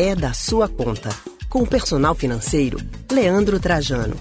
é da sua conta. Com o personal financeiro, Leandro Trajano.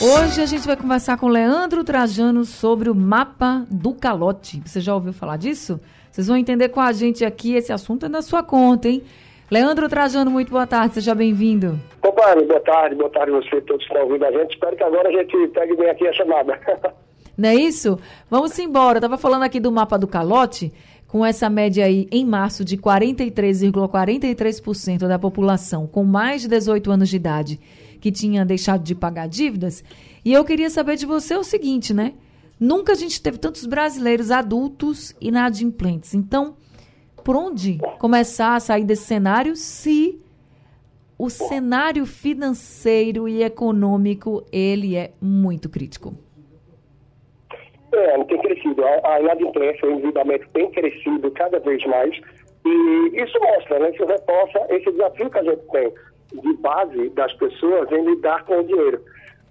Hoje a gente vai conversar com Leandro Trajano sobre o mapa do calote. Você já ouviu falar disso? Vocês vão entender com a gente aqui, esse assunto é da sua conta, hein? Leandro Trajano, muito boa tarde, seja bem-vindo. Opa, boa tarde, boa tarde a você, todos que estão ouvindo a gente. Espero que agora a gente pegue bem aqui a chamada. Não é isso? Vamos embora. Eu estava falando aqui do mapa do calote, com essa média aí em março de 43,43% ,43 da população com mais de 18 anos de idade que tinha deixado de pagar dívidas. E eu queria saber de você o seguinte, né? Nunca a gente teve tantos brasileiros adultos inadimplentes. Então, por onde começar a sair desse cenário se o cenário financeiro e econômico ele é muito crítico? É, tem crescido. A, a inadimplência, o endividamento tem crescido cada vez mais. E isso mostra, né? Isso reforça esse desafio que a gente tem de base das pessoas em lidar com o dinheiro.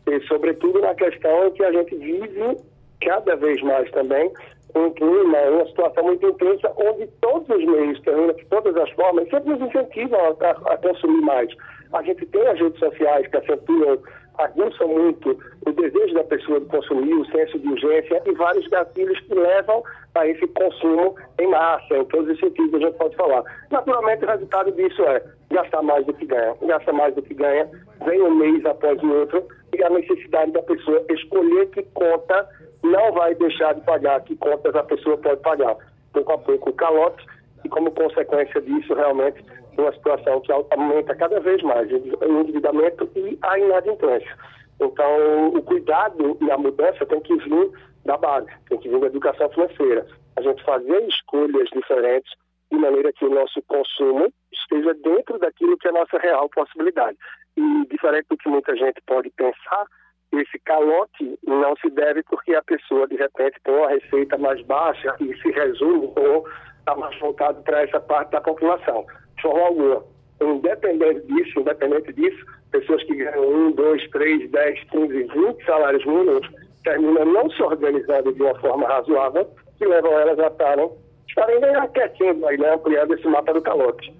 E, sobretudo, na questão que a gente vive cada vez mais também um clima, uma situação muito intensa, onde todos os meios, de todas as formas, sempre nos incentivam a, a, a, consumir mais. A gente tem as redes sociais que acentuam, aguçam muito o desejo da pessoa de consumir, o senso de urgência e vários gatilhos que levam a esse consumo em massa, em todos os sentidos a gente pode falar. Naturalmente, o resultado disso é gastar mais do que ganha. Gasta mais do que ganha, vem um mês após o outro, e a necessidade da pessoa escolher que conta não vai deixar de pagar, que contas a pessoa pode pagar. Pouco a pouco o calote, como consequência disso, realmente, uma situação que aumenta cada vez mais o endividamento e a inadimplência. Então, o cuidado e a mudança tem que vir da base, tem que vir da educação financeira. A gente fazer escolhas diferentes de maneira que o nosso consumo esteja dentro daquilo que é a nossa real possibilidade. E diferente do que muita gente pode pensar, esse calote não se deve porque a pessoa, de repente, tem uma receita mais baixa e se resume ou está mais voltado para essa parte da população. De forma alguma. Independente disso, independente disso, pessoas que ganham 1, 2, 3, 10, 15, 20 salários mínimos terminam não se organizando de uma forma razoável, que levam elas a estarem, estarem bem aquecendo aí, né, ampliando esse mapa do calote.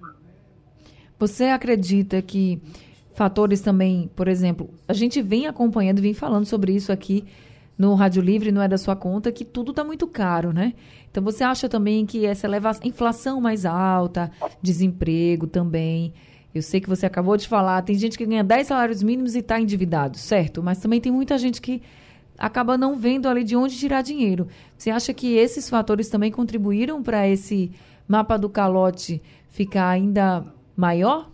Você acredita que fatores também, por exemplo, a gente vem acompanhando, vem falando sobre isso aqui no Rádio Livre, não é da sua conta, que tudo está muito caro, né? Então você acha também que essa inflação mais alta, desemprego também. Eu sei que você acabou de falar, tem gente que ganha 10 salários mínimos e está endividado, certo? Mas também tem muita gente que acaba não vendo ali de onde tirar dinheiro. Você acha que esses fatores também contribuíram para esse mapa do calote ficar ainda maior?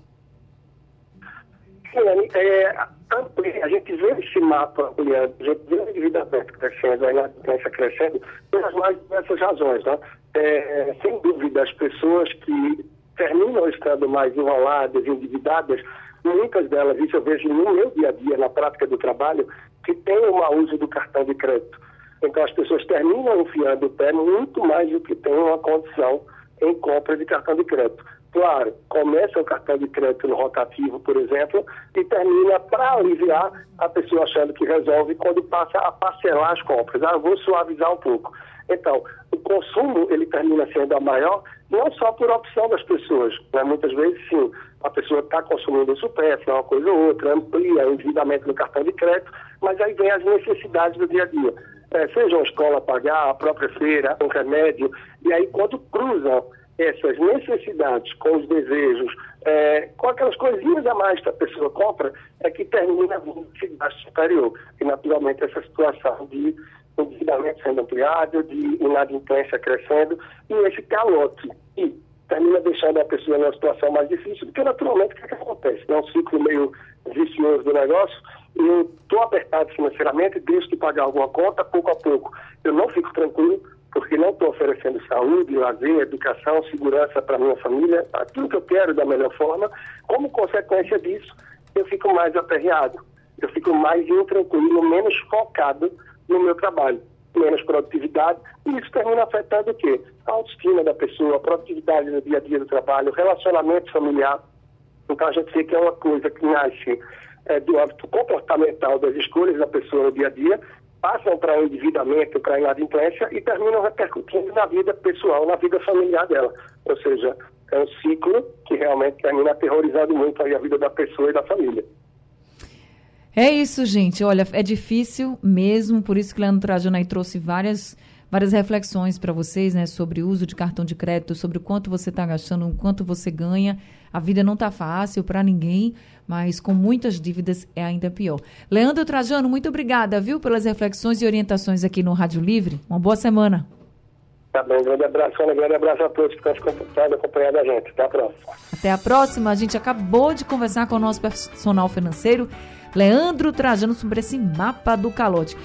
Sim, é, a gente vê esse mapa ampliando, a gente vê o endividamento crescendo, a inadimplência crescendo, pelas mais diversas razões. Né? É, sem dúvida, as pessoas que terminam estando mais enroladas, endividadas, muitas delas, isso eu vejo no meu dia a dia, na prática do trabalho, que tem o mau uso do cartão de crédito. Então, as pessoas terminam enfiando o pé muito mais do que tem uma condição em compra de cartão de crédito. Claro, começa o cartão de crédito no rotativo, por exemplo, e termina para aliviar a pessoa achando que resolve quando passa a parcelar as compras. Ah, vou suavizar um pouco. Então, o consumo ele termina sendo a maior, não só por opção das pessoas. Né? Muitas vezes, sim, a pessoa está consumindo supérfluo, uma coisa ou outra, amplia o endividamento no cartão de crédito, mas aí vem as necessidades do dia a dia. É, seja uma escola a pagar, a própria feira, um remédio, e aí quando cruzam essas necessidades com os desejos, é, com aquelas coisinhas a mais que a pessoa compra, é que termina vindo esse superior. E, naturalmente, essa situação de endividamento sendo ampliado, de inadimplência crescendo, e esse calote. E termina deixando a pessoa numa situação mais difícil, porque, naturalmente, o que, é que acontece? É um ciclo meio vicioso do negócio, eu estou apertado financeiramente, deixo de pagar alguma conta, pouco a pouco eu não fico tranquilo, porque não estou oferecendo saúde, lazer, educação, segurança para minha família, aquilo que eu quero da melhor forma. Como consequência disso, eu fico mais aperreado, eu fico mais intranquilo, menos focado no meu trabalho, menos produtividade, e isso termina afetando o quê? A autoestima da pessoa, a produtividade no dia a dia do trabalho, relacionamento familiar. Então a gente vê que é uma coisa que nasce é, do hábito comportamental das escolhas da pessoa no dia a dia passam para o endividamento, para inadimplência e terminam repercutindo na vida pessoal, na vida familiar dela. Ou seja, é um ciclo que realmente termina aterrorizando muito a vida da pessoa e da família. É isso, gente. Olha, é difícil mesmo, por isso que Leandro Trajano aí trouxe várias, várias reflexões para vocês, né, sobre o uso de cartão de crédito, sobre o quanto você está gastando, o quanto você ganha. A vida não está fácil para ninguém, mas com muitas dívidas é ainda pior. Leandro Trajano, muito obrigada, viu, pelas reflexões e orientações aqui no Rádio Livre. Uma boa semana. Tá bem, um grande abraço, um grande abraço a todos que estão acompanhando a gente. Até a próxima. Até a próxima. A gente acabou de conversar com o nosso personal financeiro, Leandro Trajano, sobre esse mapa do calote.